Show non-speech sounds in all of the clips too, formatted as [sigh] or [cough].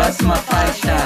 Próxima faixa.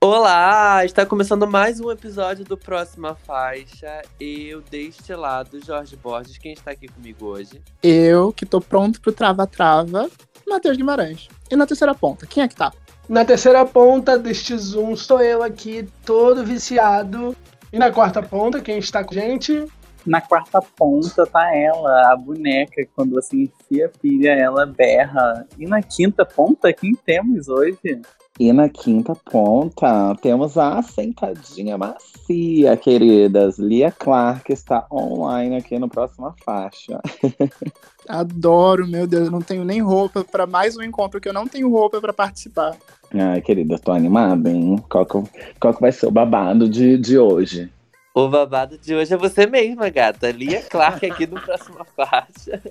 Olá, está começando mais um episódio do Próxima Faixa. Eu, deste lado, Jorge Borges, quem está aqui comigo hoje? Eu, que tô pronto pro trava-trava, Matheus Guimarães. E na terceira ponta, quem é que tá? Na terceira ponta deste Zoom estou eu aqui, todo viciado. E na quarta ponta, quem está com a gente? Na quarta ponta tá ela, a boneca, quando você enfia a pilha, ela berra. E na quinta ponta, quem temos hoje? E na quinta ponta, temos a sentadinha macia, queridas. Lia Clark está online aqui no Próxima Faixa. [laughs] Adoro, meu Deus, eu não tenho nem roupa para mais um encontro que eu não tenho roupa para participar. Ai, querida, tô animada, hein? Qual que, qual que vai ser o babado de, de hoje? O babado de hoje é você mesma, gata. Lia Clark aqui no Próxima [laughs] Faixa.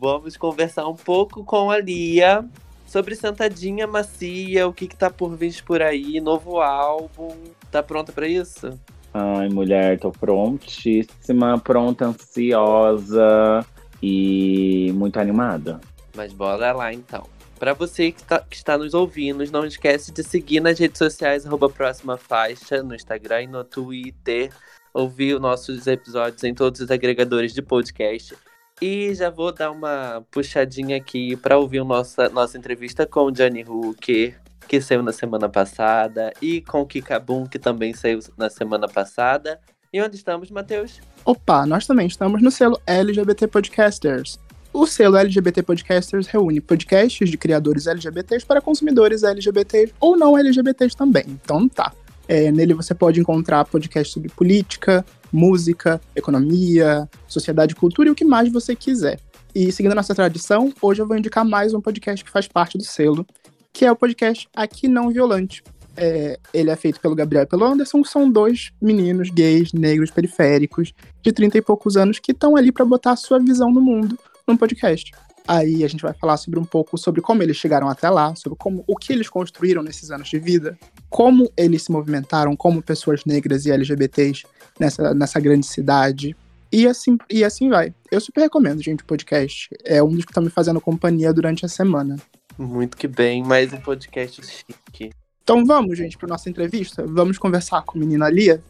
Vamos conversar um pouco com a Lia sobre Sentadinha Macia, o que que tá por vir por aí, novo álbum. Tá pronta para isso? Ai, mulher, tô prontíssima, pronta, ansiosa e muito animada. Mas bora lá então. Para você que, tá, que, está nos ouvindo, não esquece de seguir nas redes sociais, arroba Próxima Faixa, no Instagram e no Twitter. Ouvir os nossos episódios em todos os agregadores de podcast. E já vou dar uma puxadinha aqui para ouvir nossa, nossa entrevista com o Johnny Hooker, que saiu na semana passada, e com o Kikabum, que também saiu na semana passada. E onde estamos, Matheus? Opa, nós também estamos no selo LGBT Podcasters. O selo LGBT Podcasters reúne podcasts de criadores LGBTs para consumidores LGBTs ou não LGBTs também. Então tá. É, nele você pode encontrar podcasts sobre política, música, economia, sociedade, cultura e o que mais você quiser. E seguindo a nossa tradição, hoje eu vou indicar mais um podcast que faz parte do selo, que é o podcast Aqui Não Violante. É, ele é feito pelo Gabriel e pelo Anderson, são dois meninos gays, negros, periféricos, de 30 e poucos anos, que estão ali para botar a sua visão no mundo num podcast. Aí a gente vai falar sobre um pouco sobre como eles chegaram até lá, sobre como o que eles construíram nesses anos de vida, como eles se movimentaram como pessoas negras e LGBTs nessa, nessa grande cidade. E assim, e assim vai. Eu super recomendo, gente, o podcast. É um dos que tá me fazendo companhia durante a semana. Muito que bem, mais um podcast chique. Então vamos, gente, para nossa entrevista. Vamos conversar com a menina Lia?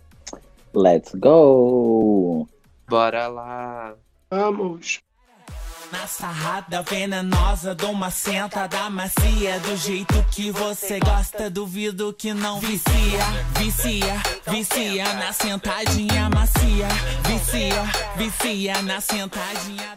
Let's go! Bora lá! Vamos! Na sarrada venenosa, dou uma sentada macia Do jeito que você gosta, duvido que não vicia Vicia, vicia na sentadinha macia Vicia, vicia na sentadinha.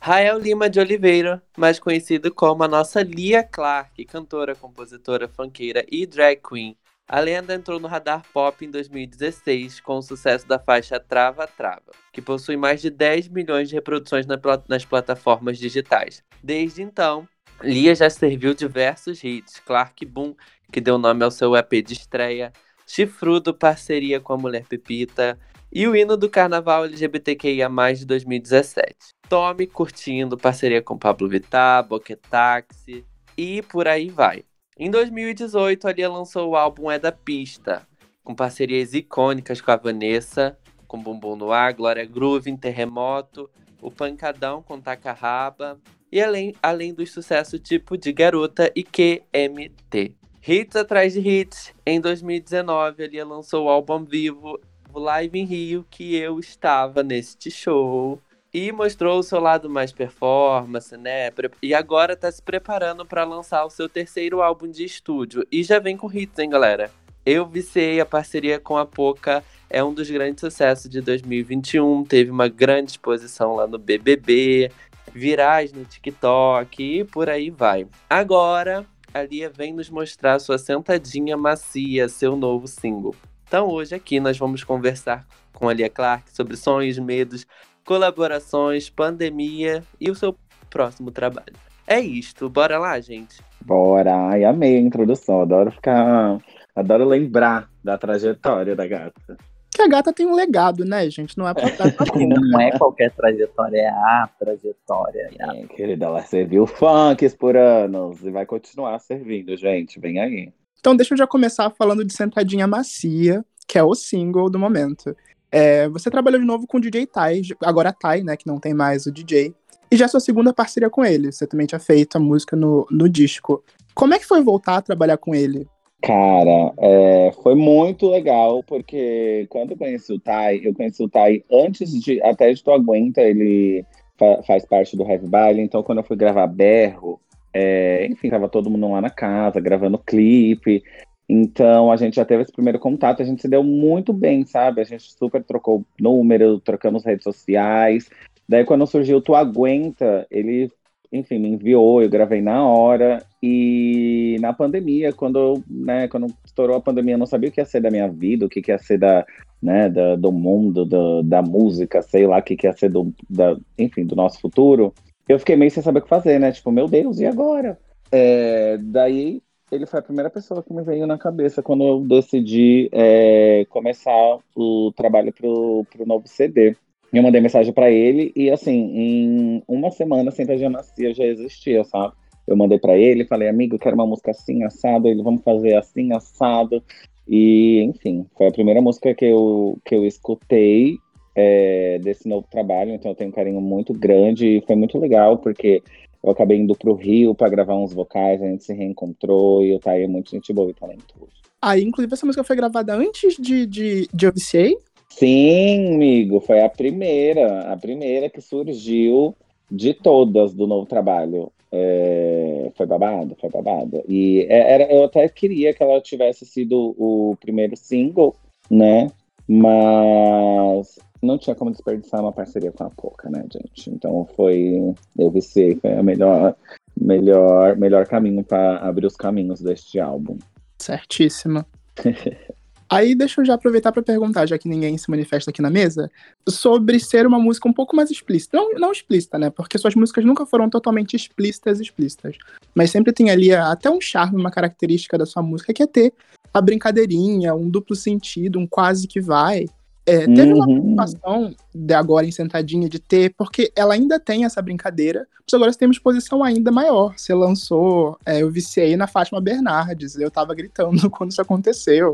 Rael Lima de Oliveira, mais conhecido como a nossa Lia Clark, cantora, compositora, funkeira e drag queen. A lenda entrou no radar pop em 2016 com o sucesso da faixa Trava Trava, que possui mais de 10 milhões de reproduções nas plataformas digitais. Desde então, Lia já serviu diversos hits, Clark Boom, que deu nome ao seu EP de estreia, Chifrudo, parceria com a Mulher Pepita, e o hino do Carnaval LGBTQIA+, de 2017. Tome, curtindo, parceria com Pablo Vittar, Boquetaxi, e por aí vai. Em 2018, a Lia lançou o álbum É da Pista, com parcerias icônicas com a Vanessa, com Bumbum no Ar, Glória Groove, Terremoto, o Pancadão com Tacarraba, e além, além dos sucessos tipo de Garota e QMT. Hits atrás de hits, em 2019 a Lia lançou o álbum vivo, o Live em Rio, que eu estava neste show. E mostrou o seu lado mais performance, né? E agora tá se preparando para lançar o seu terceiro álbum de estúdio. E já vem com hits, hein, galera? Eu viciei a parceria com a Poca, é um dos grandes sucessos de 2021. Teve uma grande exposição lá no BBB, virais no TikTok e por aí vai. Agora, a Lia vem nos mostrar sua Sentadinha Macia, seu novo single. Então hoje aqui nós vamos conversar com a Lia Clark sobre sonhos, medos, colaborações, pandemia e o seu próximo trabalho. É isto, bora lá, gente? Bora! Ai, amei a introdução, adoro ficar. Adoro lembrar da trajetória da gata. Que a gata tem um legado, né, gente? Não é pra [laughs] dar pra Não é qualquer trajetória, é a trajetória. É, querida, ela serviu funks por anos e vai continuar servindo, gente. Vem aí. Então deixa eu já começar falando de Sentadinha Macia, que é o single do momento. É, você trabalhou de novo com o DJ Tai, agora Tai, né, que não tem mais o DJ. E já é sua segunda parceria com ele. Você também tinha feito a música no, no disco. Como é que foi voltar a trabalhar com ele? Cara, é, foi muito legal, porque quando eu conheci o Tai, eu conheci o Tai antes de, até de Tu Aguenta, ele fa faz parte do Heavy Baile, então quando eu fui gravar Berro, é, enfim, tava todo mundo lá na casa, gravando clipe, então a gente já teve esse primeiro contato, a gente se deu muito bem, sabe? A gente super trocou número, trocamos redes sociais, daí quando surgiu Tu Aguenta, ele enfim, me enviou, eu gravei na hora. E na pandemia, quando, né, quando estourou a pandemia, eu não sabia o que ia ser da minha vida, o que, ia ser da, né, da, do mundo, do, da música, sei lá, o que, que ia ser do, da, enfim, do nosso futuro. Eu fiquei meio sem saber o que fazer, né? Tipo, meu Deus, e agora? É, daí ele foi a primeira pessoa que me veio na cabeça quando eu decidi é, começar o trabalho pro, pro novo CD. Eu mandei mensagem para ele e, assim, em uma semana, Senta Macia já existia, sabe? Eu mandei para ele, falei, amigo, quero uma música assim, assado. Ele, vamos fazer assim, assado. E, enfim, foi a primeira música que eu, que eu escutei é, desse novo trabalho. Então, eu tenho um carinho muito grande e foi muito legal, porque eu acabei indo pro Rio para gravar uns vocais, a gente se reencontrou e o Thay é muito gente boa e talentoso. Aí, inclusive, essa música foi gravada antes de, de, de OVCA? Sim, amigo, foi a primeira, a primeira que surgiu de todas do novo trabalho. É, foi babado, foi babado. E é, era, eu até queria que ela tivesse sido o primeiro single, né? Mas não tinha como desperdiçar uma parceria com a Poca, né, gente? Então foi, eu vi se foi a melhor, melhor, melhor caminho para abrir os caminhos deste álbum. Certíssima. [laughs] Aí deixa eu já aproveitar para perguntar, já que ninguém se manifesta aqui na mesa, sobre ser uma música um pouco mais explícita. Não, não explícita, né? Porque suas músicas nunca foram totalmente explícitas, explícitas. Mas sempre tem ali até um charme, uma característica da sua música, que é ter a brincadeirinha, um duplo sentido, um quase que vai. É, teve uma Uhum. preocupação de agora em Sentadinha de ter, porque ela ainda tem essa brincadeira, mas agora você tem uma exposição ainda maior. Você lançou, é, eu viciei na Fátima Bernardes, eu tava gritando [laughs] quando isso aconteceu.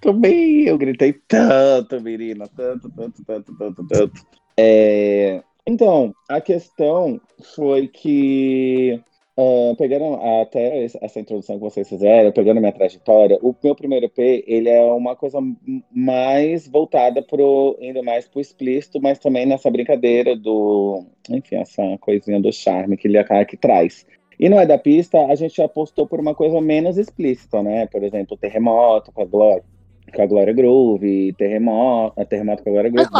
Também, eu gritei tanto, menina, tanto, tanto, tanto, tanto, tanto. É, Então, a questão foi que, ah, pegando até essa introdução que vocês fizeram, pegando minha trajetória, o meu primeiro EP, ele é uma coisa mais voltada pro, indo mais pro explícito, mas também nessa brincadeira do, enfim, essa coisinha do charme que ele acaba que traz. E não é da pista, a gente apostou por uma coisa menos explícita, né? Por exemplo, Terremoto com a Glória, com a Glória Groove, Terremoto, Terremoto com a Glória Groove,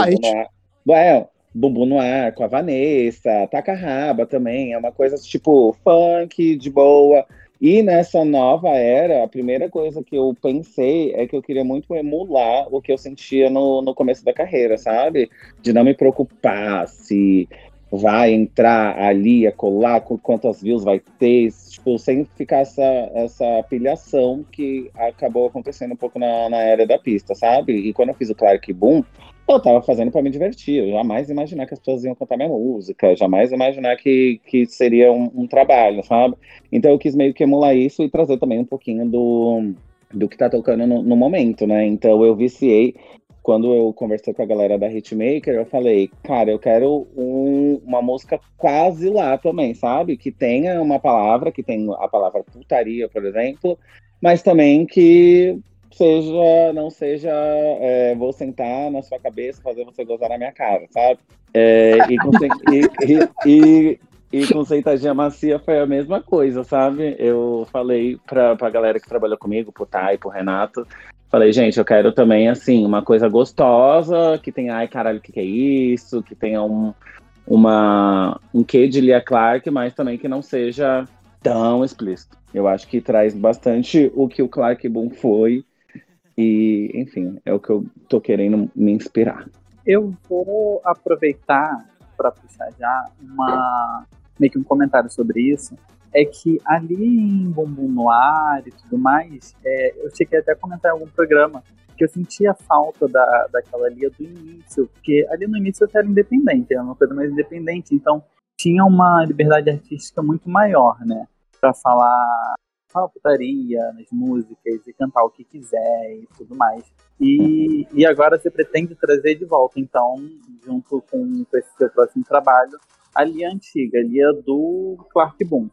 é, Bumbum no ar com a Vanessa, Taca Raba também, é uma coisa tipo funk, de boa. E nessa nova era, a primeira coisa que eu pensei é que eu queria muito emular o que eu sentia no, no começo da carreira, sabe? De não me preocupar se vai entrar ali, acolá, com quantas views vai ter, tipo, sem ficar essa, essa pilhação que acabou acontecendo um pouco na, na era da pista, sabe? E quando eu fiz o Clark Boom, eu tava fazendo para me divertir, eu jamais imaginar que as pessoas iam cantar minha música, jamais imaginar que, que seria um, um trabalho, sabe? Então eu quis meio que emular isso e trazer também um pouquinho do, do que tá tocando no, no momento, né? Então eu viciei quando eu conversei com a galera da Hitmaker, eu falei, cara, eu quero um- uma música quase lá também, sabe? Que tenha uma palavra, que tenha a palavra putaria, por exemplo, mas também que seja, não seja, é, vou sentar na sua cabeça, fazer você gozar na minha cara, sabe? É, e, com, e, e, e, e com Sentadinha Macia foi a mesma coisa, sabe? Eu falei pra, pra galera que trabalhou comigo, pro Thay, pro Renato, Falei, gente, eu quero também, assim, uma coisa gostosa, que tenha, ai, caralho, o que, que é isso? Que tenha um, uma, um quê de Lia Clark, mas também que não seja tão explícito. Eu acho que traz bastante o que o Clark Boom foi. E, enfim, é o que eu tô querendo me inspirar. Eu vou aproveitar para puxar já uma meio que um comentário sobre isso. É que ali em Bumbum no Ar e tudo mais, é, eu cheguei até a comentar em algum programa que eu sentia falta da, daquela Lia do início, porque ali no início eu era independente, era uma coisa mais independente, então tinha uma liberdade artística muito maior, né? Para falar falar putaria nas músicas e cantar o que quiser e tudo mais. E, e agora você pretende trazer de volta, então, junto com, com esse seu próximo trabalho, a Lia antiga, a Lia do Clark Boom.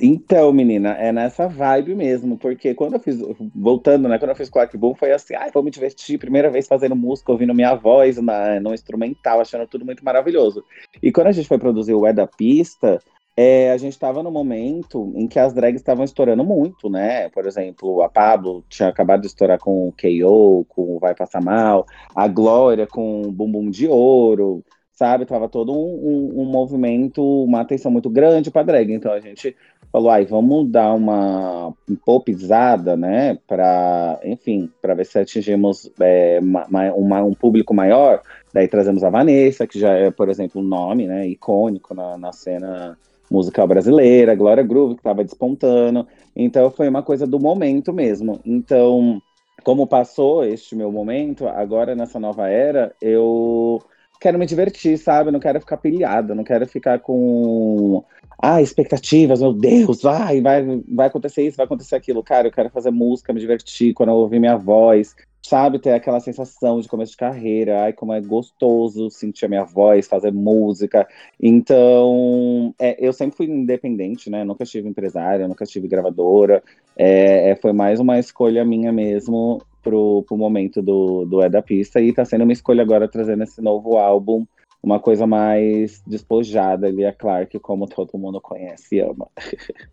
Então, menina, é nessa vibe mesmo, porque quando eu fiz, voltando, né, quando eu fiz Clark Boom, foi assim, ai, vou me divertir, primeira vez fazendo música, ouvindo minha voz na, no instrumental, achando tudo muito maravilhoso. E quando a gente foi produzir o É da Pista, é, a gente estava no momento em que as drags estavam estourando muito, né? Por exemplo, a Pablo tinha acabado de estourar com o KO, com o Vai Passar Mal, a Glória com o Bumbum de Ouro, sabe? Tava todo um, um, um movimento, uma atenção muito grande para drag. Então a gente falou, ai, vamos dar uma popizada, né? Para, enfim, para ver se atingimos é, uma, uma, um público maior. Daí trazemos a Vanessa, que já é, por exemplo, um nome, né? Icônico na, na cena musical brasileira, Glória Groove, que estava despontando. Então foi uma coisa do momento mesmo. Então, como passou este meu momento, agora nessa nova era, eu quero me divertir, sabe? Não quero ficar pilhada, não quero ficar com ah, expectativas, meu Deus, vai, vai, vai acontecer isso, vai acontecer aquilo. Cara, eu quero fazer música, me divertir quando eu ouvir minha voz, sabe? Ter aquela sensação de começo de carreira, ai, como é gostoso sentir a minha voz, fazer música. Então, é, eu sempre fui independente, né? Nunca tive empresária, nunca tive gravadora. É, é, foi mais uma escolha minha mesmo pro, pro momento do, do É da Pista. E tá sendo uma escolha agora trazendo esse novo álbum, uma coisa mais despojada, Lia Clark, como todo mundo conhece e ama. [laughs]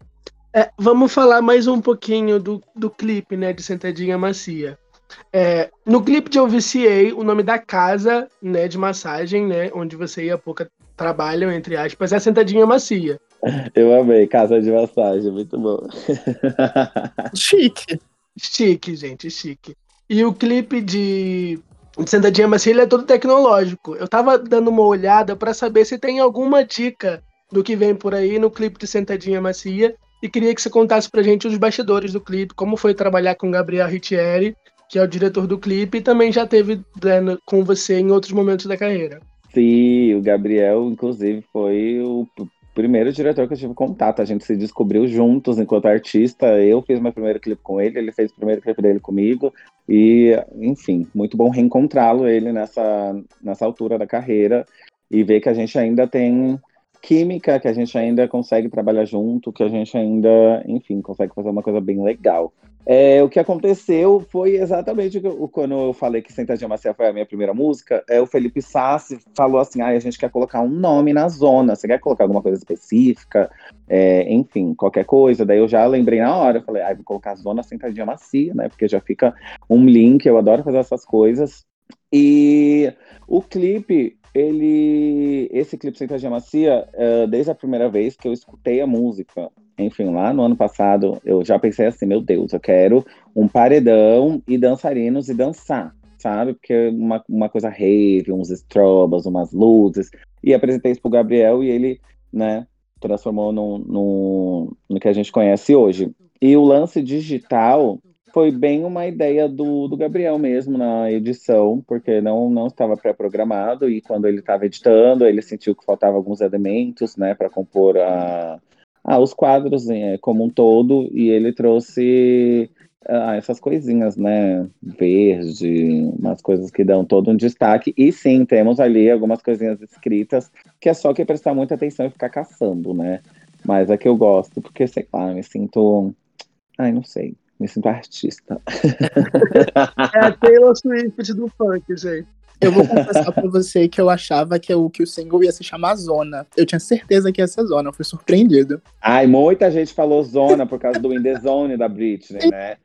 É, vamos falar mais um pouquinho do, do clipe, né, de Sentadinha Macia. É, no clipe de Eu Viciei, o nome da casa né, de massagem, né, onde você e a Pouca trabalham, entre aspas, é Sentadinha Macia. [laughs] Eu amei, casa de massagem, muito bom. [laughs] Chique. Chique, gente, chique. E o clipe de, de Sentadinha Macia ele é todo tecnológico. Eu tava dando uma olhada para saber se tem alguma dica do que vem por aí no clipe de Sentadinha Macia. E queria que você contasse pra gente os bastidores do clipe, como foi trabalhar com Gabriel Ritieri que é o diretor do clipe, e também já teve né, com você em outros momentos da carreira. Sim, o Gabriel, inclusive, foi o primeiro diretor que eu tive contato. A gente se descobriu juntos enquanto artista. Eu fiz meu primeiro clipe com ele, ele fez o primeiro clipe dele comigo. E, enfim, muito bom reencontrá-lo ele nessa, nessa altura da carreira e ver que a gente ainda tem química, que a gente ainda consegue trabalhar junto, que a gente ainda, enfim, consegue fazer uma coisa bem legal. É, o que aconteceu foi exatamente o que quando eu falei que Sentadinha Macia foi a minha primeira música, é, o Felipe Sassi falou assim, ah, a gente quer colocar um nome na zona, você quer colocar alguma coisa específica? É, enfim, qualquer coisa. Daí eu já lembrei na hora, eu falei, ah, vou colocar Zona Sentadinha Macia, né, porque já fica um link, eu adoro fazer essas coisas. E o clipe, ele. Esse clipe Sentadinha Macia, uh, desde a primeira vez que eu escutei a música, enfim, lá no ano passado, eu já pensei assim: meu Deus, eu quero um paredão e dançarinos e dançar, sabe? Porque uma, uma coisa rave, uns estrobas, umas luzes. E apresentei isso pro Gabriel e ele, né, transformou no, no, no que a gente conhece hoje. E o lance digital foi bem uma ideia do, do Gabriel mesmo na edição, porque não, não estava pré-programado e quando ele estava editando, ele sentiu que faltava alguns elementos, né, para compor a, a, os quadros é, como um todo e ele trouxe ah, essas coisinhas, né, verde, umas coisas que dão todo um destaque. E sim, temos ali algumas coisinhas escritas que é só que prestar muita atenção e ficar caçando, né? Mas é que eu gosto, porque sei lá, me sinto, ai, não sei me sinto artista. [laughs] É a Taylor Swift do funk, gente. Eu vou confessar pra você que eu achava que o, que o single ia se chamar Zona. Eu tinha certeza que ia ser Zona, eu fui surpreendido. Ai, muita gente falou Zona por causa do In The Zone da Britney, né?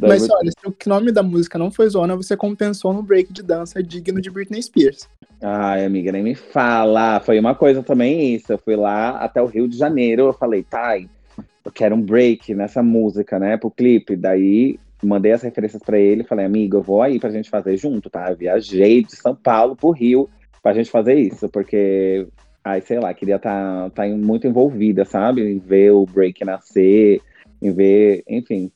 Da Mas olha, se o nome da música não foi Zona, você compensou no break de dança digno de Britney Spears. Ai, amiga, nem me fala. Foi uma coisa também isso. Eu fui lá até o Rio de Janeiro, eu falei, tá, eu quero um break nessa música, né, pro clipe. Daí mandei as referências para ele, falei, amigo, eu vou aí pra gente fazer junto, tá? Viajei de São Paulo pro Rio pra gente fazer isso, porque, ai, sei lá, queria estar tá, tá muito envolvida, sabe? Em ver o break nascer, em ver, enfim,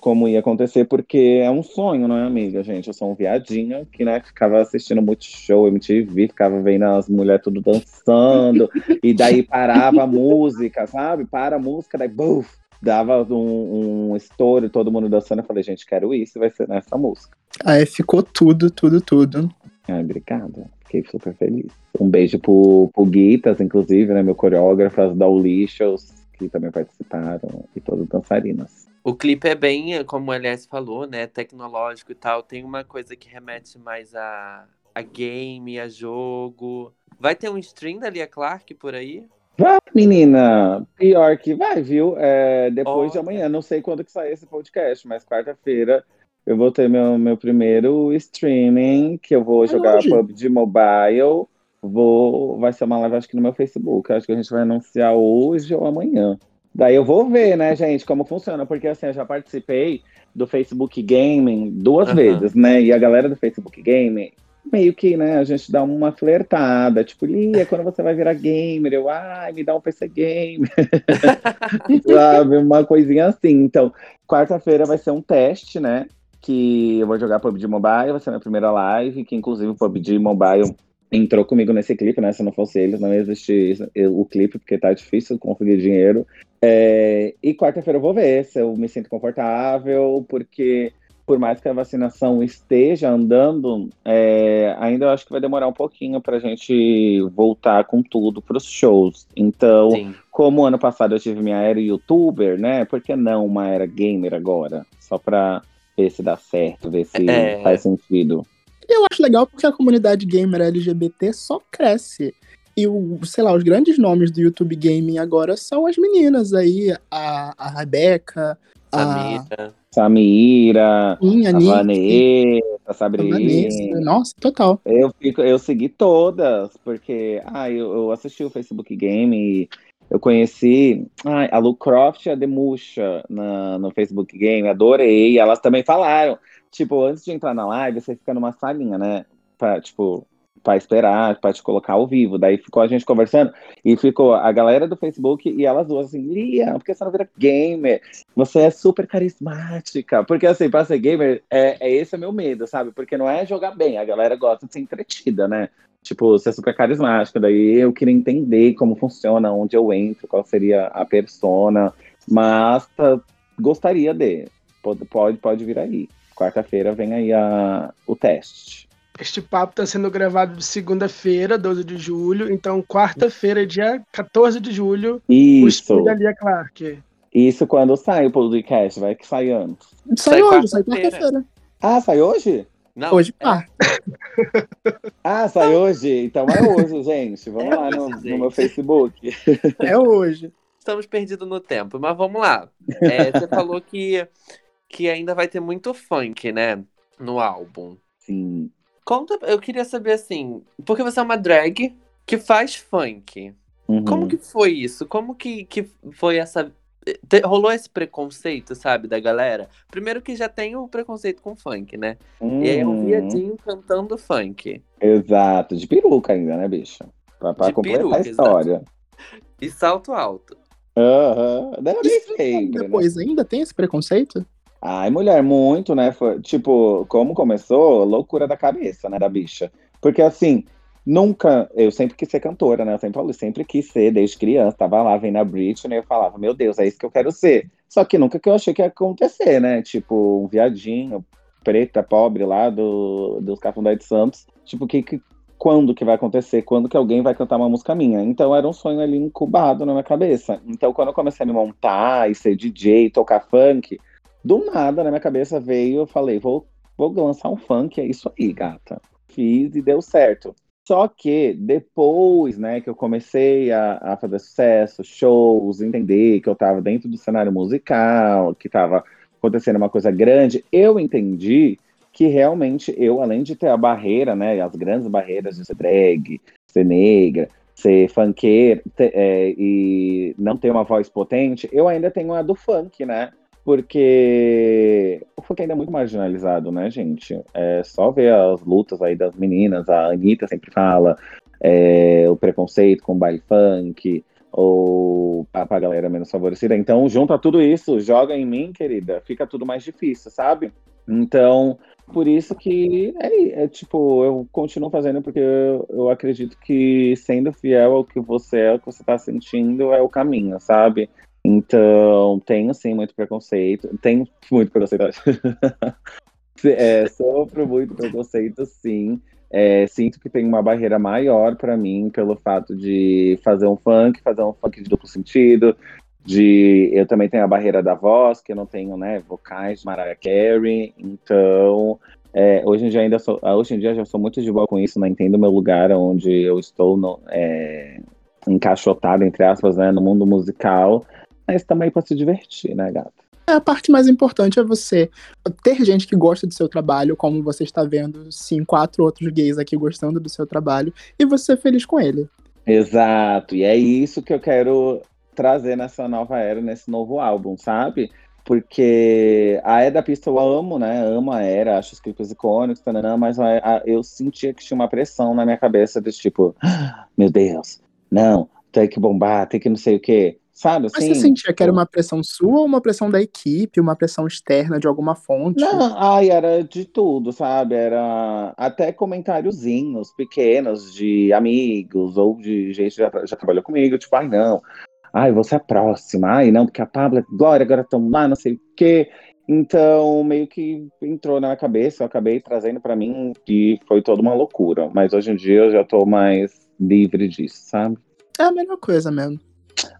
como ia acontecer, porque é um sonho, não é, amiga, gente? Eu sou um viadinho que, né, ficava assistindo muito show, MTV, ficava vendo as mulheres tudo dançando, e daí parava a música, sabe? Para a música, daí, buf, dava um, um estouro, todo mundo dançando. Eu falei, gente, quero isso, vai ser nessa música. Aí ficou tudo, tudo, tudo. Ai, obrigada. Fiquei super feliz. Um beijo pro, pro Guitas, inclusive, né? Meu coreógrafo, as Daulicious, que também participaram, e todas dançarinas. O clipe é bem, como o LS falou, né? Tecnológico e tal. Tem uma coisa que remete mais a, a game, a jogo. Vai ter um stream da Lia Clark por aí? Vai, menina! Pior que vai, viu? É, depois de Olha. amanhã, não sei quando que sai esse podcast, mas quarta-feira eu vou ter meu, meu primeiro streaming, que eu vou É jogar hoje. PUBG Mobile. Vou, vai ser uma live, acho que no meu Facebook. Acho que a gente vai anunciar hoje ou amanhã. Daí eu vou ver, né, gente, como funciona, porque assim, eu já participei do Facebook Gaming duas vezes, né? E a galera do Facebook Gaming, meio que, né, a gente dá uma flertada, tipo, Lia, quando você vai virar gamer? Eu, ai, me dá um PC gamer. [laughs] Sabe, uma coisinha assim. Então, quarta-feira vai ser um teste, né? Que eu vou jogar PUBG Mobile, vai ser minha primeira live, que inclusive o PUBG Mobile entrou comigo nesse clipe, né? Se não fosse eles, não ia existir o clipe, porque tá difícil conseguir dinheiro. É, e quarta-feira eu vou ver se eu me sinto confortável, porque por mais que a vacinação esteja andando, é, ainda eu acho que vai demorar um pouquinho pra gente voltar com tudo pros shows. Então, Sim. como ano passado eu tive minha era youtuber, né? Por que não uma era gamer agora? Só pra ver se dá certo, ver se É. faz sentido. Eu acho legal porque a comunidade gamer LGBT só cresce. E, o, sei lá, os grandes nomes do YouTube Gaming agora são as meninas aí, a, a Rebeca, a Samira. Samira, Inha, a Nick, Vanessa, a a Sabrina. Vanessa. Nossa, total. Eu, fico, eu segui todas, porque ah, eu, eu assisti o Facebook Game e eu conheci ai, a Lu Croft e a Demusha na, no Facebook Game, adorei. Elas também falaram. Tipo, antes de entrar na live, você fica numa salinha, né? Pra, tipo, pra esperar, pra te colocar ao vivo. Daí ficou a gente conversando e ficou a galera do Facebook e elas duas assim, Lia, por que você não vira gamer? Você é super carismática. Porque assim, pra ser gamer, é, é esse o meu medo, sabe? Porque não é jogar bem, a galera gosta de ser entretida, né? Tipo, você é super carismática. Daí eu queria entender como funciona, onde eu entro, qual seria a persona. Mas tá, gostaria de. Pode, pode, pode vir aí. Quarta-feira vem aí a, o teste. Este papo está sendo gravado de segunda-feira, 12 de julho. Então, quarta-feira, dia 14 de julho, o Isso. da Lia Clark. Isso quando sai o podcast, vai que sai antes. Sai, Sai hoje, sai quarta-feira. Ah, sai hoje? Não, Hoje, é- pá. [laughs] Ah, sai hoje? Então é hoje, gente. Vamos É lá hoje, no, gente. no meu Facebook. [laughs] É hoje. estamos perdidos no tempo, mas vamos lá. É, você falou que, que ainda vai ter muito funk, né? No álbum. Sim. Conta, eu queria saber assim, porque você é uma drag que faz funk. Uhum. Como que foi isso? Como que, que foi essa. te- rolou esse preconceito, sabe, da galera? Primeiro que já tem o preconceito com funk, né? E aí é um Uhum. viadinho cantando funk. Exato, de peruca ainda, né, bicho? Pra, pra De completar peruca, a história. E salto alto. Aham. Não, nem Isso sempre, né? depois ainda tem esse preconceito? Ai, mulher, muito, né? Foi, tipo, como começou, loucura da cabeça, né, da bicha. Porque assim, nunca, eu sempre quis ser cantora, né? Eu sempre falei, sempre quis ser, desde criança, tava lá vendo a Britney, eu falava, meu Deus, é isso que eu quero ser. Só que nunca que eu achei que ia acontecer, né? Tipo, um viadinho, preta, pobre lá do, dos Cafundé de Santos. Tipo, que, que, quando que vai acontecer? Quando que alguém vai cantar uma música minha? Então era um sonho ali incubado na minha cabeça. Então quando eu comecei a me montar e ser DJ, tocar funk, do nada na minha cabeça veio, eu falei, vou, vou lançar um funk, é isso aí, gata. Fiz e deu certo. Só que depois, né, que eu comecei a, a fazer sucesso, shows, entender que eu tava dentro do cenário musical, que tava acontecendo uma coisa grande, eu entendi que realmente eu, além de ter a barreira, né, as grandes barreiras de ser drag, ser negra, ser funkeira é, e não ter uma voz potente, eu ainda tenho a do funk, né? Porque o funk ainda é muito marginalizado, né, gente? É só ver as lutas aí das meninas, a Anitta sempre fala, é, o preconceito com o baile funk, ou pra, pra galera menos favorecida. Então, junta tudo isso, joga em mim, querida, fica tudo mais difícil, sabe? Então, por isso que é, é, tipo, eu continuo fazendo porque eu, eu acredito que sendo fiel ao que você é, o que você tá sentindo é o caminho, sabe? Então, tenho sim muito preconceito. Tenho muito preconceito. [laughs] é, sofro muito preconceito, sim. É, sinto que tem uma barreira maior para mim pelo fato de fazer um funk, fazer um funk de duplo sentido. De, eu também tenho a barreira da voz, que eu não tenho, né, vocais de Mariah Carey. Então, é, hoje em dia ainda sou, hoje em dia já sou muito de boa com isso, né? Entendo meu lugar onde eu estou no, é, encaixotado, entre aspas, né, no mundo musical mas também para se divertir, né, gata? É, a parte mais importante é você ter gente que gosta do seu trabalho, como você está vendo, sim, quatro outros gays aqui gostando do seu trabalho, e você ser feliz com ele. Exato, e é isso que eu quero trazer nessa nova era, nesse novo álbum, sabe? Porque a Era da Pista eu amo, né? Amo a Era, acho os clipes icônicos, tanana, mas a, a, eu sentia que tinha uma pressão na minha cabeça desse tipo, ah, meu Deus, não, tem que bombar, tem que não sei o quê. Sabe, assim, Mas você sentia que era uma pressão sua ou uma pressão da equipe, uma pressão externa de alguma fonte? Não, ai, era de tudo, sabe? Era até comentáriozinhos pequenos de amigos ou de gente que já, já trabalhou comigo, tipo, ai, não, ai, você é próxima, ai, não, porque a Pablo e Glória agora estão lá, não sei o quê. Então, meio que entrou na minha cabeça, eu acabei trazendo para mim e foi toda uma loucura. Mas hoje em dia eu já tô mais livre disso, sabe? É a melhor coisa mesmo.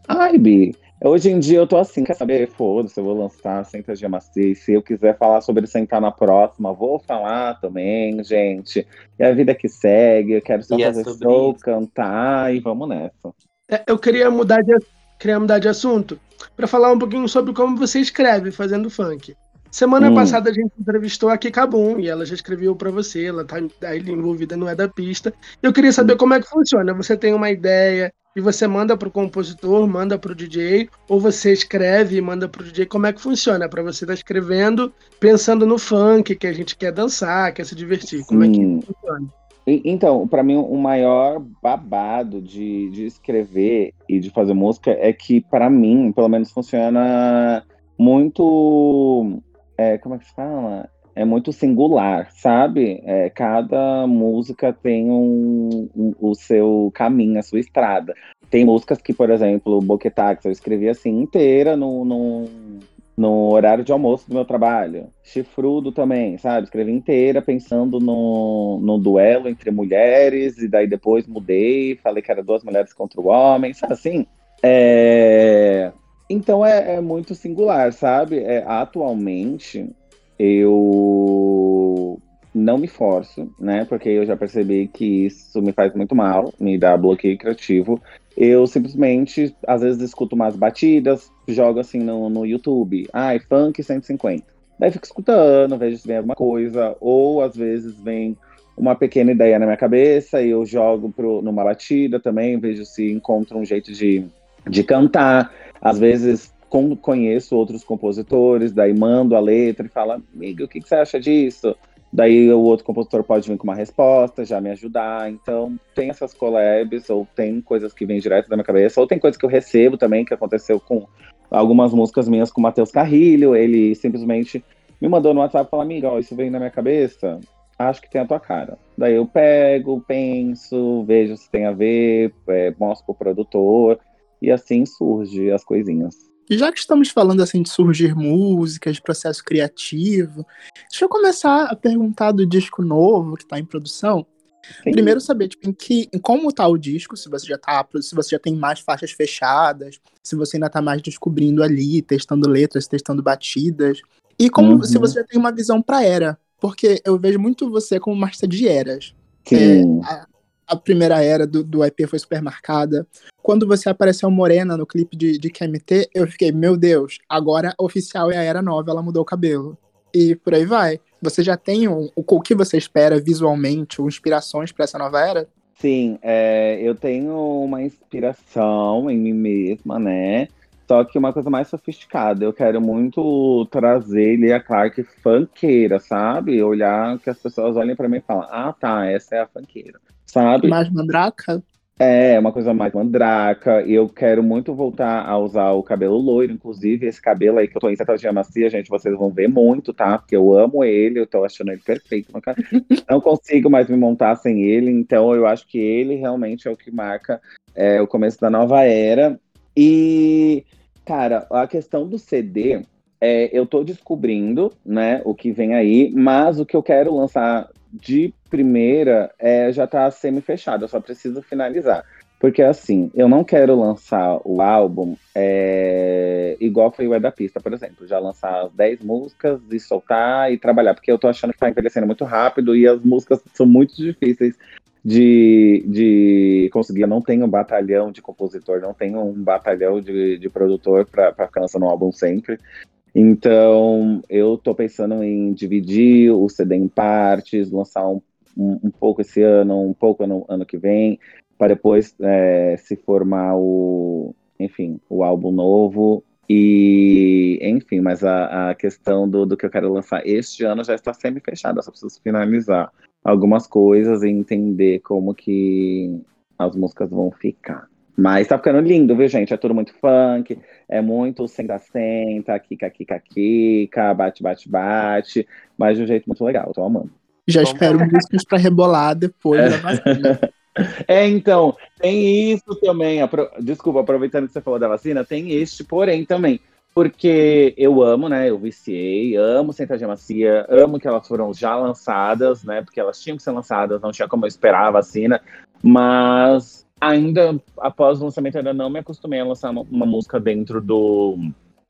Ai, Bi, hoje em dia eu tô assim, quer saber? Foda-se, eu vou lançar Senta de Amacia. Se eu quiser falar sobre sentar na próxima, vou falar também, gente. E a vida que segue, eu quero só E é fazer sobre show, isso. cantar e vamos nessa. É, Eu queria mudar de, queria mudar de assunto para falar um pouquinho sobre como você escreve fazendo funk. Semana Hum. passada a gente entrevistou a Kika Boom e ela já escreveu para você, ela tá aí envolvida no É da Pista. Eu queria saber como é que funciona. Você tem uma ideia e você manda pro compositor, manda pro DJ, ou você escreve e manda pro DJ. Como é que funciona para você estar escrevendo, pensando no funk que a gente quer dançar, quer se divertir? Como é que funciona? E- Então, pra mim, o maior babado de, de escrever e de fazer música é que, pra mim, pelo menos funciona muito. É, como é que se fala? É muito singular, sabe? É, cada música tem um, um- o seu caminho, a sua estrada. Tem músicas que, por exemplo, Boquetax, eu escrevi assim inteira no, no, no horário de almoço do meu trabalho. Chifrudo também, sabe? Escrevi inteira pensando no, no duelo entre mulheres, e daí depois mudei, falei que era duas mulheres contra o homem, sabe assim? É, Então é, é muito singular, sabe? É, atualmente eu não me forço, né? Porque eu já percebi que isso me faz muito mal, me dá bloqueio criativo. Eu simplesmente, às vezes, escuto umas batidas, jogo assim no, no YouTube. Ai, funk 150. Daí fico escutando, vejo se vem alguma coisa. Ou às vezes vem uma pequena ideia na minha cabeça e eu jogo pro, numa batida também, vejo se encontro um jeito de, de cantar. Às vezes conheço outros compositores, daí mando a letra e falo, amigo, o que, que você acha disso? Daí o outro compositor pode vir com uma resposta, já me ajudar. Então, tem essas collabs, ou tem coisas que vêm direto da minha cabeça, ou tem coisas que eu recebo também, que aconteceu com algumas músicas minhas com o Matheus Carrilho. Ele simplesmente me mandou no WhatsApp e falou, amiga, ó, isso vem na minha cabeça, acho que tem a tua cara. Daí eu pego, penso, vejo se tem a ver, é, mostro pro produtor, e assim surge as coisinhas. E já que estamos falando assim de surgir músicas, de processo criativo, deixa eu começar a perguntar do disco novo que está em produção. Sim. Primeiro saber tipo, em que, em como tá o disco, se você já tá, se você já tem mais faixas fechadas, se você ainda tá mais descobrindo ali, testando letras, testando batidas, e como Uhum. se você já tem uma visão pra era, porque eu vejo muito você como uma artista de eras. Sim. a, a primeira era do, do EP foi super marcada. Quando você apareceu morena no clipe de, de KMT, eu fiquei, meu Deus, agora oficial é a era nova, ela mudou o cabelo. E por aí vai. Você já tem um, o, o que você espera visualmente, ou inspirações pra essa nova era? Sim, é, eu tenho uma inspiração em mim mesma, né? Só que uma coisa mais sofisticada. Eu quero muito trazer Lia Clark funkeira, sabe? Olhar que as pessoas olhem pra mim e falam: Ah, tá, essa é a funkeira, sabe? Mais mandraca? É, uma coisa mais mandraca. Eu quero muito voltar a usar o cabelo loiro, inclusive esse cabelo aí que eu tô em de Macia, gente, vocês vão ver muito, tá? Porque eu amo ele, eu tô achando ele perfeito. no ca- [laughs] Não consigo mais me montar sem ele, então eu acho que ele realmente é o que marca é, o começo da nova era. E Cara, a questão do CD, é, eu tô descobrindo, né, o que vem aí, mas o que eu quero lançar de primeira é, já tá semi-fechado, eu só preciso finalizar. Porque assim, eu não quero lançar o álbum é, igual foi o É da Pista, por exemplo. Já lançar as 10 músicas e soltar e trabalhar, porque eu tô achando que tá envelhecendo muito rápido e as músicas são muito difíceis de, de conseguir. Eu não tenho um batalhão de compositor, não tenho um batalhão de, de produtor para ficar lançando um álbum sempre. Então, eu tô pensando em dividir o CD em partes, lançar um, um, um pouco esse ano, um pouco ano, ano que vem, para depois é, se formar o, enfim, o álbum novo. E, enfim, mas a, a questão do, do que eu quero lançar este ano já está semi-fechada, só preciso finalizar algumas coisas e entender como que as músicas vão ficar. Mas tá ficando lindo, viu, gente? É tudo muito funk, é muito senta-senta, kika-kika-kika, bate-bate-bate, mas de um jeito muito legal, tô amando. Já espero músicas pra rebolar depois é. da vacina. [laughs] É, então, tem isso também. Apro... Desculpa, aproveitando que você falou da vacina, tem este porém também. Porque eu amo, né? Eu viciei, amo Sentadinha Macia, amo que elas foram já lançadas, né? Porque elas tinham que ser lançadas, não tinha como eu esperar a vacina. Mas ainda, após o lançamento, ainda não me acostumei a lançar uma, uma música dentro do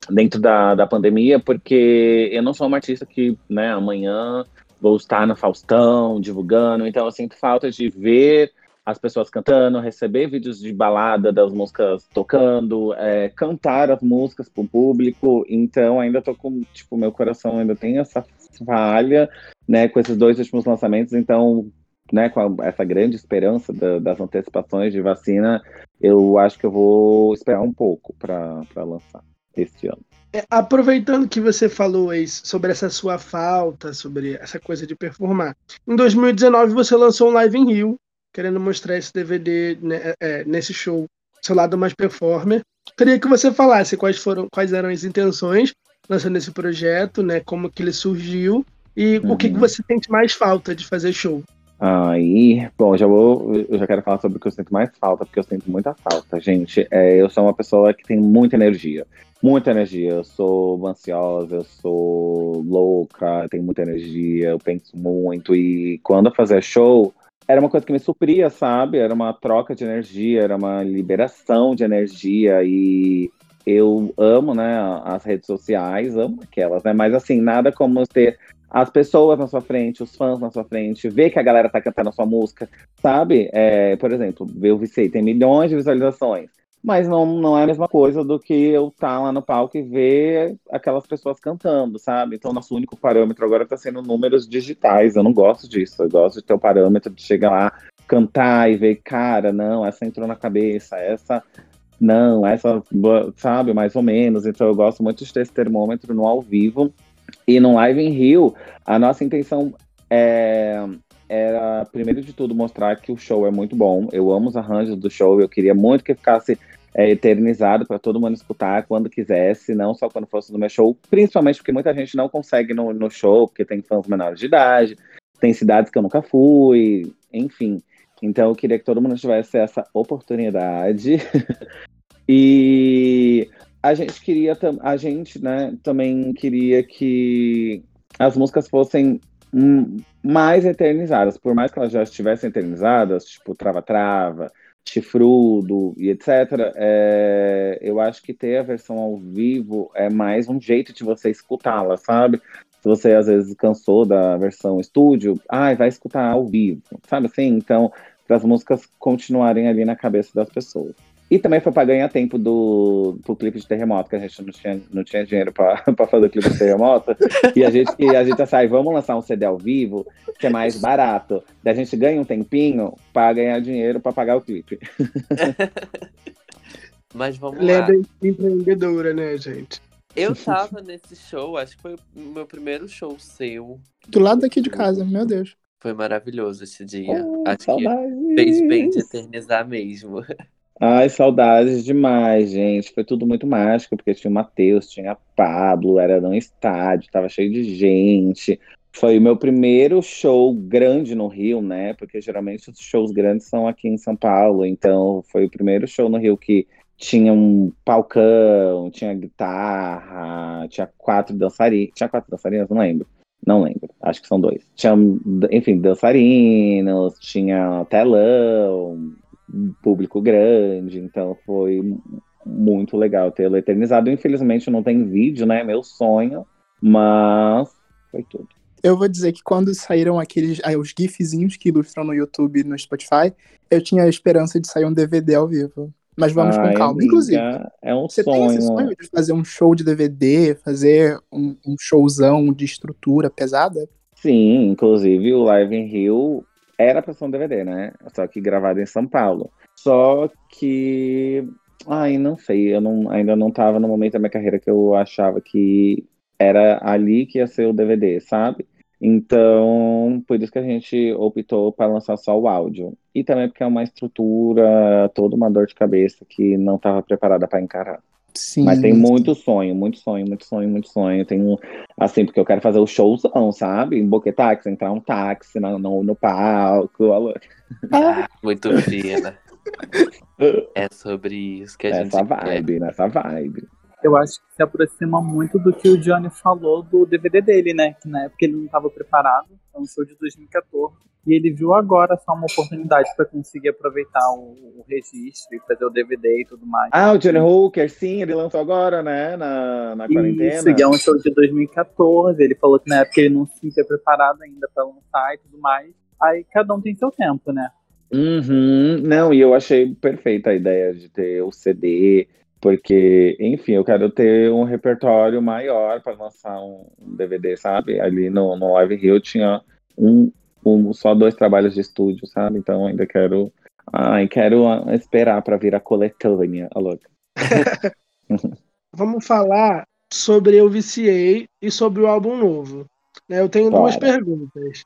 dentro da, da pandemia, porque eu não sou uma artista que, né, amanhã vou estar no Faustão divulgando, então eu sinto falta de ver as pessoas cantando, receber vídeos de balada das músicas tocando, é, cantar as músicas para o público. Então ainda tô com, tipo, meu coração ainda tem essa falha, né, com esses dois últimos lançamentos. Então, né, com essa grande esperança da, das antecipações de vacina, eu acho que eu vou esperar um pouco para lançar este ano. É, aproveitando que você falou aí sobre essa sua falta, sobre essa coisa de performar, em 2019 você lançou um Live in Rio, querendo mostrar esse DVD né, é, nesse show, seu lado mais performer. Queria que você falasse quais foram, quais eram as intenções lançando esse projeto, né? Como que ele surgiu e uhum. o que, que uhum. você sente mais falta de fazer show. Aí, bom, já vou, eu já quero falar sobre o que eu sinto mais falta, porque eu sinto muita falta, gente. É, eu sou uma pessoa que tem muita energia, muita energia. Eu sou ansiosa, eu sou louca, tenho muita energia, eu penso muito e quando eu fazer show, era uma coisa que me supria, sabe? Era uma troca de energia, era uma liberação de energia e eu amo, né, as redes sociais, amo aquelas, né? Mas assim, nada como ter as pessoas na sua frente, os fãs na sua frente, ver que a galera tá cantando a sua música, sabe? É, por exemplo, eu vi tem milhões de visualizações mas não, não é a mesma coisa do que eu estar tá lá no palco e ver aquelas pessoas cantando, sabe? Então, nosso único parâmetro agora está sendo números digitais. Eu não gosto disso. Eu gosto de ter o parâmetro de chegar lá, cantar e ver, cara, não, essa entrou na cabeça, essa não, essa, sabe, mais ou menos. Então, eu gosto muito de ter esse termômetro no ao vivo. E no Live em Rio, a nossa intenção é, era, primeiro de tudo, mostrar que o show é muito bom. Eu amo os arranjos do show, eu queria muito que ficasse é, eternizado para todo mundo escutar quando quisesse, não só quando fosse no meu show, principalmente porque muita gente não consegue no, no show, porque tem fãs menores de idade, tem cidades que eu nunca fui, enfim. Então eu queria que todo mundo tivesse essa oportunidade. [laughs] e a gente queria, a gente, né, também queria que as músicas fossem mais eternizadas, por mais que elas já estivessem eternizadas, tipo Trava Trava, chifrudo e etc. É, eu acho que ter a versão ao vivo é mais um jeito de você escutá-la, sabe? Se você às vezes cansou da versão estúdio, ai, vai escutar ao vivo, sabe assim? Então, para as músicas continuarem ali na cabeça das pessoas. E também foi para ganhar tempo do pro clipe de terremoto, que a gente não tinha, não tinha dinheiro para [laughs] fazer o clipe de terremoto. e a gente e a gente sai, vamos lançar um CD ao vivo, que é mais barato. Daí a gente ganha um tempinho para ganhar dinheiro para pagar o clipe. [laughs] Mas vamos Lenda lá. empreendedora, né, gente? Eu tava nesse show, acho que foi o meu primeiro show seu. Do lado daqui de casa, meu Deus. Foi maravilhoso esse dia. Oh, acho saudades. que fez bem de eternizar mesmo. [laughs] Ai, saudades demais, gente. Foi tudo muito mágico, porque tinha o Matheus, tinha Pablo, era num estádio, tava cheio de gente. Foi o meu primeiro show grande no Rio, né? Porque geralmente os shows grandes são aqui em São Paulo. Então, foi o primeiro show no Rio que tinha um palcão, tinha guitarra, tinha quatro dançarinos. Tinha quatro dançarinas? Não lembro. Não lembro. Acho que são dois. Tinha, enfim, dançarinos, tinha telão, público grande, então foi muito legal tê-lo eternizado. Infelizmente não tem vídeo, né? Meu sonho, mas foi tudo. Eu vou dizer que quando saíram aqueles aí, os gifzinhos que ilustram no YouTube e no Spotify, eu tinha a esperança de sair um DVD ao vivo. Mas vamos Ai, com calma. amiga, Inclusive, é um você tem esse sonho. sonho de fazer um show de DVD, fazer um, um showzão de estrutura pesada? Sim, inclusive o Live in Rio era pra ser um DVD, né? Só que gravado em São Paulo. Só que. Ai, não sei, eu não, ainda não tava no momento da minha carreira que eu achava que era ali que ia ser o DVD, sabe? Então, por isso que a gente optou para lançar só o áudio. E também porque é uma estrutura, toda uma dor de cabeça que não estava preparada para encarar. Sim. Mas tem muito sonho, muito sonho, muito sonho, muito sonho. Tenho, assim, porque eu quero fazer o showzão, sabe? Em Boquetaxi, entrar um táxi no, no, no palco. alô. Ah, muito fina. [laughs] É sobre isso que a gente Essa quer. vibe, nessa vibe. Eu acho que se aproxima muito do que o Johnny falou do DVD dele, né? Que na época ele não estava preparado, é um show de 2014. E ele viu agora só uma oportunidade para conseguir aproveitar o, o registro e fazer o DVD e tudo mais. Ah, o Johnny Hooker, sim, ele lançou agora, né? Na, na quarentena. Isso, é um show de 2014. Ele falou que na época ele não se sentia preparado ainda para lançar e tudo mais. Aí cada um tem seu tempo, né? Uhum. Não, e eu achei perfeita a ideia de ter o CD, porque, enfim, eu quero ter um repertório maior para lançar um DVD, sabe? Ali no, no Live Rio tinha um, um, só dois trabalhos de estúdio, sabe? Então ainda quero. Ai, quero esperar para vir a coletânea, a louca. [laughs] Vamos falar sobre Eu Viciei e sobre o álbum novo. né? Eu tenho duas perguntas.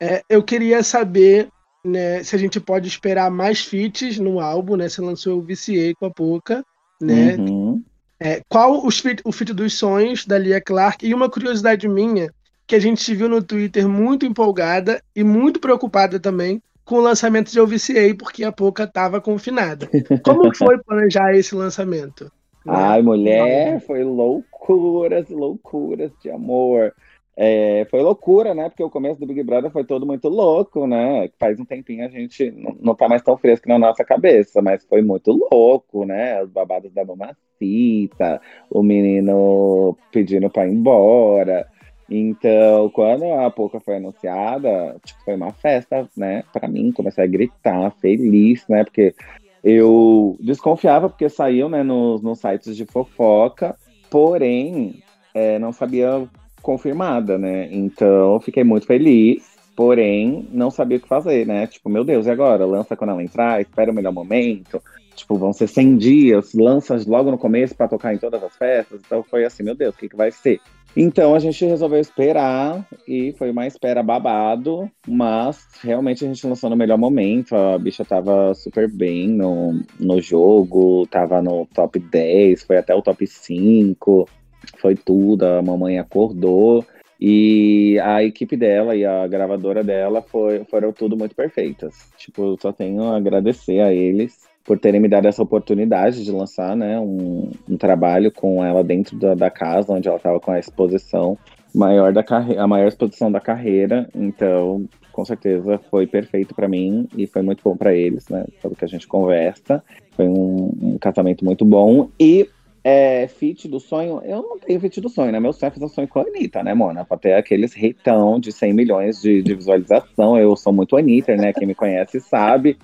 É, eu queria saber né, se a gente pode esperar mais feats no álbum, né? Você lançou Eu Viciei com a Poca, né? Uhum. É, qual os feat, o dos sonhos da Lia Clark? E uma curiosidade minha, que a gente te viu no Twitter muito empolgada e muito preocupada também com o lançamento de Eu Viciei, porque a Poca estava confinada. Como [laughs] foi planejar esse lançamento? Ai, mulher, foi loucuras, loucuras de amor. É, foi loucura, né? Porque o começo do Big Brother foi todo muito louco, né? Faz um tempinho a gente não, tá mais tão fresco na nossa cabeça, mas foi muito louco, né? Os babados da mamacita, o menino pedindo pra ir embora. Então, quando a Poca foi anunciada, tipo, foi uma festa, né? Pra mim, comecei a gritar, feliz, né? Porque eu desconfiava, porque saiu, né, nos, nos sites de fofoca, porém, é, não sabia confirmada, né? Então, fiquei muito feliz, porém, não sabia o que fazer, né? Tipo, meu Deus, e agora? Lança quando ela entrar, espera o melhor momento. Tipo, vão ser 100 dias, lança logo no começo para tocar em todas as festas. Então, foi assim, meu Deus, o que, que vai ser? Então a gente resolveu esperar e foi uma espera babado, mas realmente a gente lançou no melhor momento. A bicha tava super bem no, no jogo, tava no top 10, foi até o top 5, foi tudo. A mamãe acordou e a equipe dela e a gravadora dela foi, foram tudo muito perfeitas. Tipo, eu só tenho a agradecer a eles por terem me dado essa oportunidade de lançar né, um, um trabalho com ela dentro da, da casa, onde ela estava com a exposição maior da carreira, a maior exposição da carreira. Então, com certeza foi perfeito para mim e foi muito bom para eles, né? Pelo que a gente conversa, foi um, um casamento muito bom e é, fit do sonho, eu não tenho fit do sonho, né? Meu sonho é fazer um sonho com a Anitta, né, Mona? Pra ter aqueles reitão de 100 milhões de, de visualização. Eu sou muito Anitta, né? Quem me conhece sabe.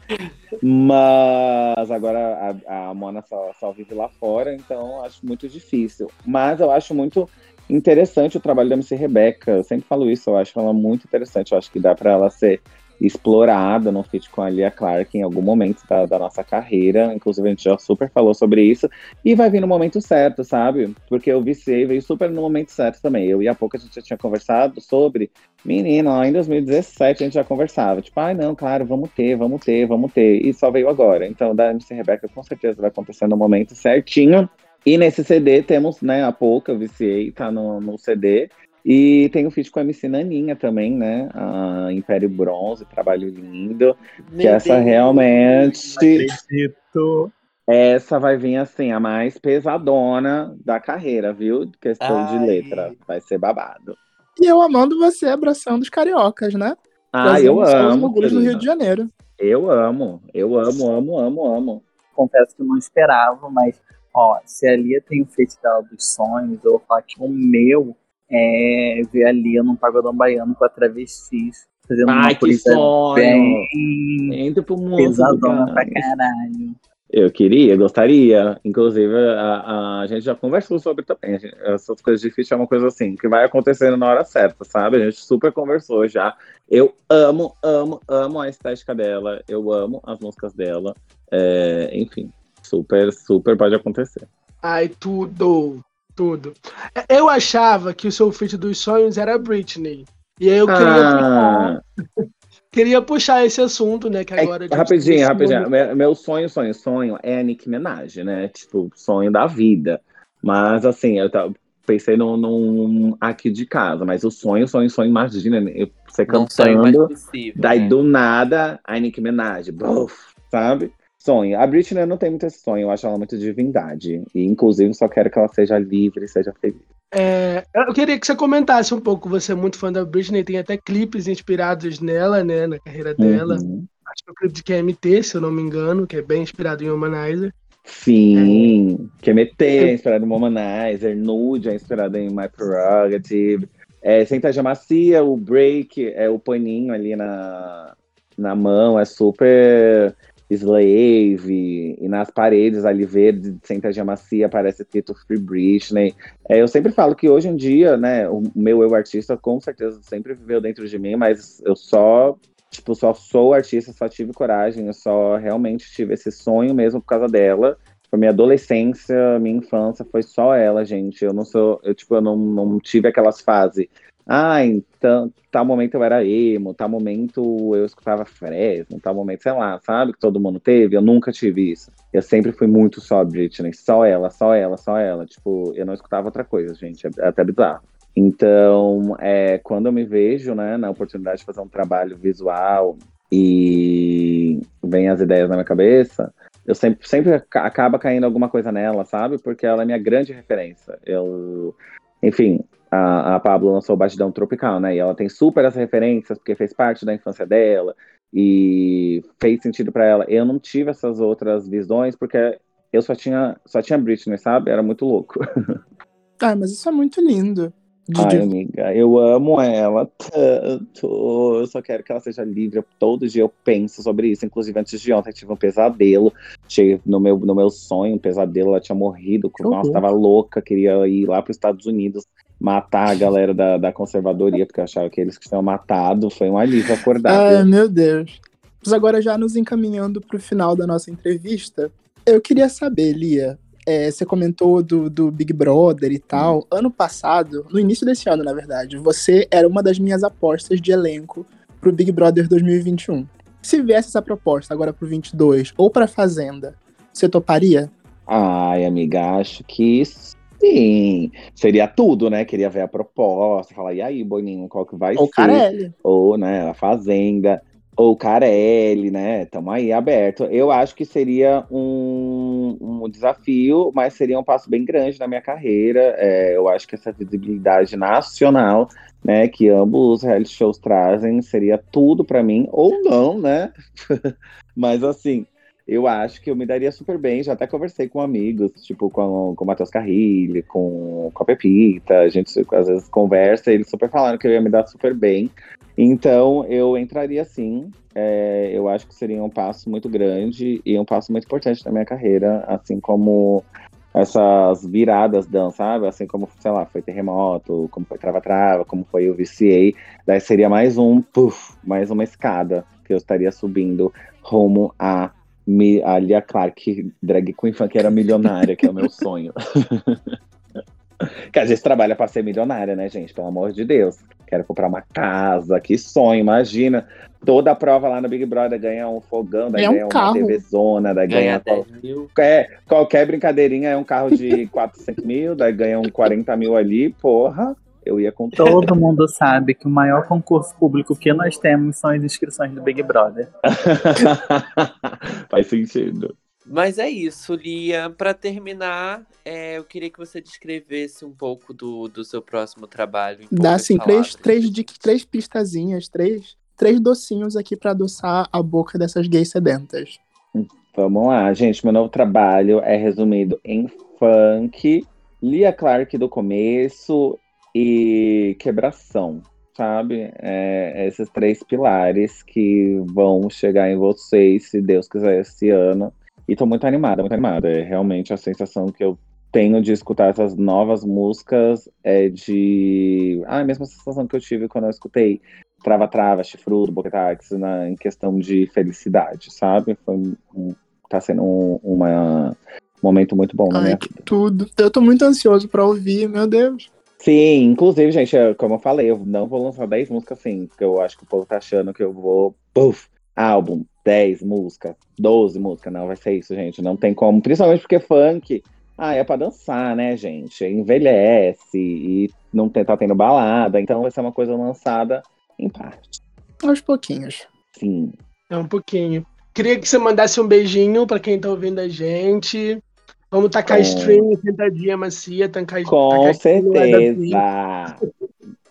Mas agora a, a Mona só, só vive lá fora, então acho muito difícil. Mas eu acho muito interessante o trabalho da MC Rebeca. Eu sempre falo isso, eu acho ela muito interessante. Eu acho que dá para ela ser explorada no feat com a Lia Clark em algum momento da, da, nossa carreira. Inclusive, a gente já super falou sobre isso. E vai vir no momento certo, sabe? Porque o VC veio super no momento certo também. Eu e a pouco a gente já tinha conversado sobre. Menina, lá em 2017 a gente já conversava. Tipo, ai, ah, não, claro, vamos ter, vamos ter, vamos ter. E só veio agora. Então, da MC Rebeca, com certeza vai acontecer no momento certinho. E nesse CD temos, né, a pouca, VCA tá no, no CD. E tem um feat com a MC Naninha também, né? A Império Bronze, trabalho lindo. Meu que essa Deus. realmente. Acredito. Essa vai vir assim, a mais pesadona da carreira, viu? Questão Ai. de letra. Vai ser babado. E eu amando você abraçando os cariocas, né? Ah, eu Trazendo os amo. orgulhos do. Rio de Janeiro. Eu amo. Eu amo, amo, amo, amo. confesso que eu não esperava, mas ó, se a Lia tem o feito dela dos sonhos, eu vou falar que o meu é ver a Lia num pagodão baiano com a travestis, fazendo uma Ai, que coisa sonho! bem Entra pro mundo. pesadona do pra caralho. Eu queria, gostaria. Inclusive, a, a gente já conversou sobre também. Gente- essas coisas difíceis é uma coisa assim, que vai acontecendo na hora certa, sabe? A gente super conversou já. Eu amo, amo, amo a estética dela. Eu amo as músicas dela. É, enfim, super, super pode acontecer. Ai, tudo. Tudo. Eu achava que o seu feat dos sonhos era Britney. E aí eu queria, Ah, queria puxar esse assunto, né? Que é- agora. gente rapidinho, esse rapidinho. Meu, meu sonho, sonho, sonho é a Nicki Minaj, né? Tipo, sonho da vida. Mas assim, eu tava- pensei num, num aqui de casa, mas o sonho, sonho, sonho, imagina, eu, você Não sonho mais cantando. possível. Daí né? do nada, a Nicki Minaj, buf, sabe? Sonho. A Britney eu não tem muito esse sonho, eu acho ela muito divindade. E inclusive só quero que ela seja livre seja feliz. É, eu queria que você comentasse um pouco. Você é muito fã da Britney, tem até clipes inspirados nela, né? Na carreira dela. Uhum. Acho que é o clipe de QMT, se eu não me engano, que é bem inspirado em Humanizer. Sim, QMT é inspirado em Womanizer, Nude é inspirado em My Prerogative. É, Sentaja Macia, o break, é o paninho ali na, na mão, é super slave. E nas paredes ali verde de Sentaja Macia aparece escrito Free Britney. É, eu sempre falo que hoje em dia, né, o meu eu artista com certeza sempre viveu dentro de mim, mas eu só tipo, só sou artista, só tive coragem, eu só realmente tive esse sonho mesmo por causa dela. Foi minha adolescência, minha infância, foi só ela, gente. Eu não sou, eu tipo, eu não, não tive aquelas fases. Ah, então, tal momento eu era emo, tal momento eu escutava Fresno, tal momento, sei lá, sabe? Que todo mundo teve. Eu nunca tive isso. Eu sempre fui muito só Britney, só ela, só ela, só ela. Tipo, eu não escutava outra coisa, gente. É até bizarro. Então, é, quando eu me vejo né, na oportunidade de fazer um trabalho visual e vem as ideias na minha cabeça, eu sempre, sempre ca- acaba caindo alguma coisa nela, sabe? Porque ela é minha grande referência. Eu, enfim, a, a Pablo lançou o Batidão Tropical, né? E ela tem super as referências, porque fez parte da infância dela e fez sentido pra ela. Eu não tive essas outras visões, porque eu só tinha, só tinha Britney, sabe? Era muito louco. [laughs] Ah, mas isso é muito lindo. Ai, amiga, eu amo ela tanto. Eu só quero que ela seja livre. Todo dia eu penso sobre isso. Inclusive, antes de ontem, eu tive um pesadelo. Cheguei no meu, no meu sonho, um pesadelo. Ela tinha morrido. Que Nossa, tava louca. Queria ir lá para os Estados Unidos matar a galera da, da conservadoria, porque eu achava que eles que tinham matado. Foi um alívio acordar. Ai, viu? meu Deus. Mas agora, já nos encaminhando para o final da nossa entrevista, eu queria saber, Lia. é, você comentou do, do Big Brother e tal. Ano passado, no início desse ano, na verdade, você era uma das minhas apostas de elenco pro Big Brother 2021. Se viesse essa proposta agora pro 22 ou pra Fazenda, você toparia? Ai, amiga, acho que sim. Seria tudo, né? Queria ver a proposta, falar, e aí, Boninho, qual que vai Ou ser? Carelli? ou né, a Fazenda, ou Carelli, né? Estamos aí aberto. Eu acho que seria um, um desafio, mas seria um passo bem grande na minha carreira. É, eu acho que essa visibilidade nacional, né, que ambos os reality shows trazem, seria tudo para mim, ou não, né? [laughs] mas assim. Eu acho que eu me daria super bem. Já até conversei com amigos, tipo com, com o Matheus Carrilho, com, com a Pepita. A gente às vezes conversa e eles super falaram que eu ia me dar super bem. Então, eu entraria sim. É, eu acho que seria um passo muito grande e um passo muito importante na minha carreira, assim como essas viradas dão, sabe? Assim como, sei lá, foi Terremoto, como foi Trava-Trava, como foi o VCA. Daí seria mais um, puf, mais uma escada que eu estaria subindo rumo a, mi- a Lia Clark, drag queen funkeira milionária, que é o meu sonho. que a gente trabalha para ser milionária, né, gente? Pelo amor de Deus. Quero comprar uma casa, que sonho, imagina. Toda a prova lá no Big Brother ganha um fogão, daí Ganha um ganha uma carro. TV zona, daí ganha, Ganha 10 mil. qualquer, qualquer brincadeirinha é um carro de 400 mil, daí ganha um 40 mil ali, porra, eu ia tudo. Todo [laughs] mundo sabe que o maior concurso público que nós temos são as inscrições do Big Brother. Faz sentido. Mas é isso, Lia. Para terminar, é, eu queria que você descrevesse um pouco do, do seu próximo trabalho. Dá assim, três, três, três pistazinhas, três, três docinhos aqui pra adoçar a boca dessas gays sedentas. Vamos lá, gente. Meu novo trabalho é resumido em funk, Lia Clark do começo e quebração, sabe? É, esses três pilares que vão chegar em vocês, se Deus quiser, esse ano. E tô muito animada, muito animada. É realmente a sensação que eu tenho de escutar essas novas músicas é de. Ah, a mesma sensação que eu tive quando eu escutei Trava Trava, Chifrudo, Boquetax, na, em questão de felicidade, sabe? Foi um, tá sendo um uma, um momento muito bom na Ai, minha que vida. tudo. Eu tô muito ansioso pra ouvir, meu Deus. Sim, inclusive, gente, como eu falei, eu não vou lançar 10 músicas assim, porque eu acho que o povo tá achando que eu vou. Puf, álbum, 10 músicas, 12 músicas. Não, vai ser isso, gente. Não tem como. Principalmente porque funk. Ah, é pra dançar, né, gente? Envelhece e não tem, tá tendo balada. Então vai ser uma coisa lançada em parte. Aos pouquinhos. Sim. É um pouquinho. Queria que você mandasse um beijinho pra quem tá ouvindo a gente. Vamos tacar Com- stream, sentadinha macia, tacar Com tacar certeza.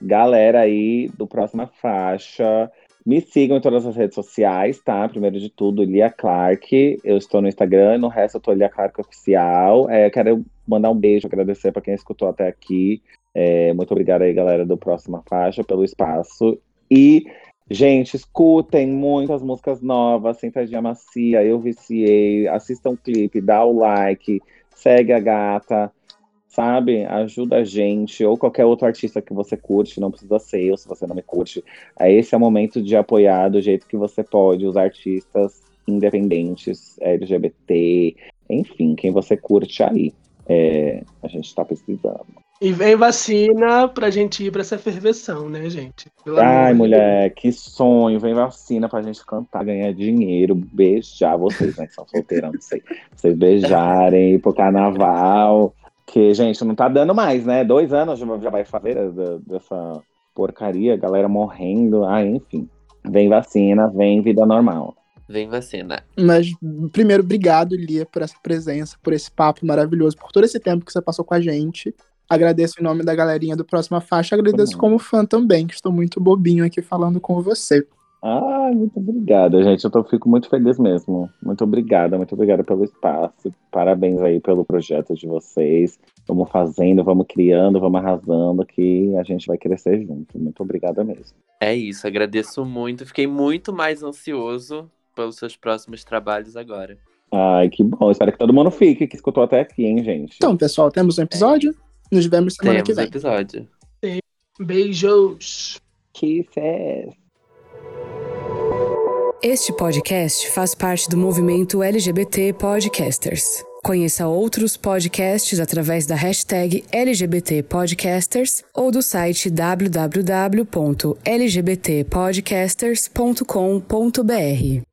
Galera aí do Próxima Faixa, me sigam em todas as redes sociais, tá? Primeiro de tudo, Lia Clark. Eu estou no Instagram, no resto eu tô Lia Clark Oficial. É, quero mandar um beijo, agradecer para quem escutou até aqui. É, muito obrigado aí, galera do Próxima Faixa, pelo espaço. E, gente, escutem muitas músicas novas, Sentadinha Macia, Eu Viciei, assistam o clipe, dá o like, segue a gata sabe? Ajuda a gente, ou qualquer outro artista que você curte, não precisa ser eu se você não me curte. É, Esse é o momento de apoiar do jeito que você pode os artistas independentes, LGBT, enfim, quem você curte aí. É, a gente tá precisando. E vem vacina pra gente ir pra essa ferveção, né, gente? Pelo Ai, de mulher, que sonho. Vem vacina pra gente cantar, ganhar dinheiro, beijar vocês, né? Que são solteirão, não sei. Vocês beijarem, ir pro carnaval. Que, gente, não tá dando mais, né? Dois anos já vai fazer dessa porcaria, galera morrendo. Ah, enfim. Vem vacina, vem vida normal. Vem vacina. Mas, primeiro, obrigado, Lia, por essa presença, por esse papo maravilhoso, por todo esse tempo que você passou com a gente. Agradeço em nome da galerinha do Próxima Faixa, agradeço como fã também, que estou muito bobinho aqui falando com você. Ah, muito obrigada, gente. Eu tô, fico muito feliz mesmo. Muito obrigada, muito obrigada pelo espaço. Parabéns aí pelo projeto de vocês. Vamos fazendo, vamos criando, vamos arrasando, que a gente vai crescer junto. Muito obrigada mesmo. É isso, agradeço muito. Fiquei muito mais ansioso pelos seus próximos trabalhos agora. Ai, que bom. Espero que todo mundo fique, que escutou até aqui, hein, gente. Então, pessoal, temos um episódio? Nos vemos semana Temos que vem. episódio. Beijos. Kisses. Este podcast faz parte do movimento LGBT Podcasters. Conheça outros podcasts através da hashtag LGBT Podcasters ou do site www.lgbtpodcasters.com.br.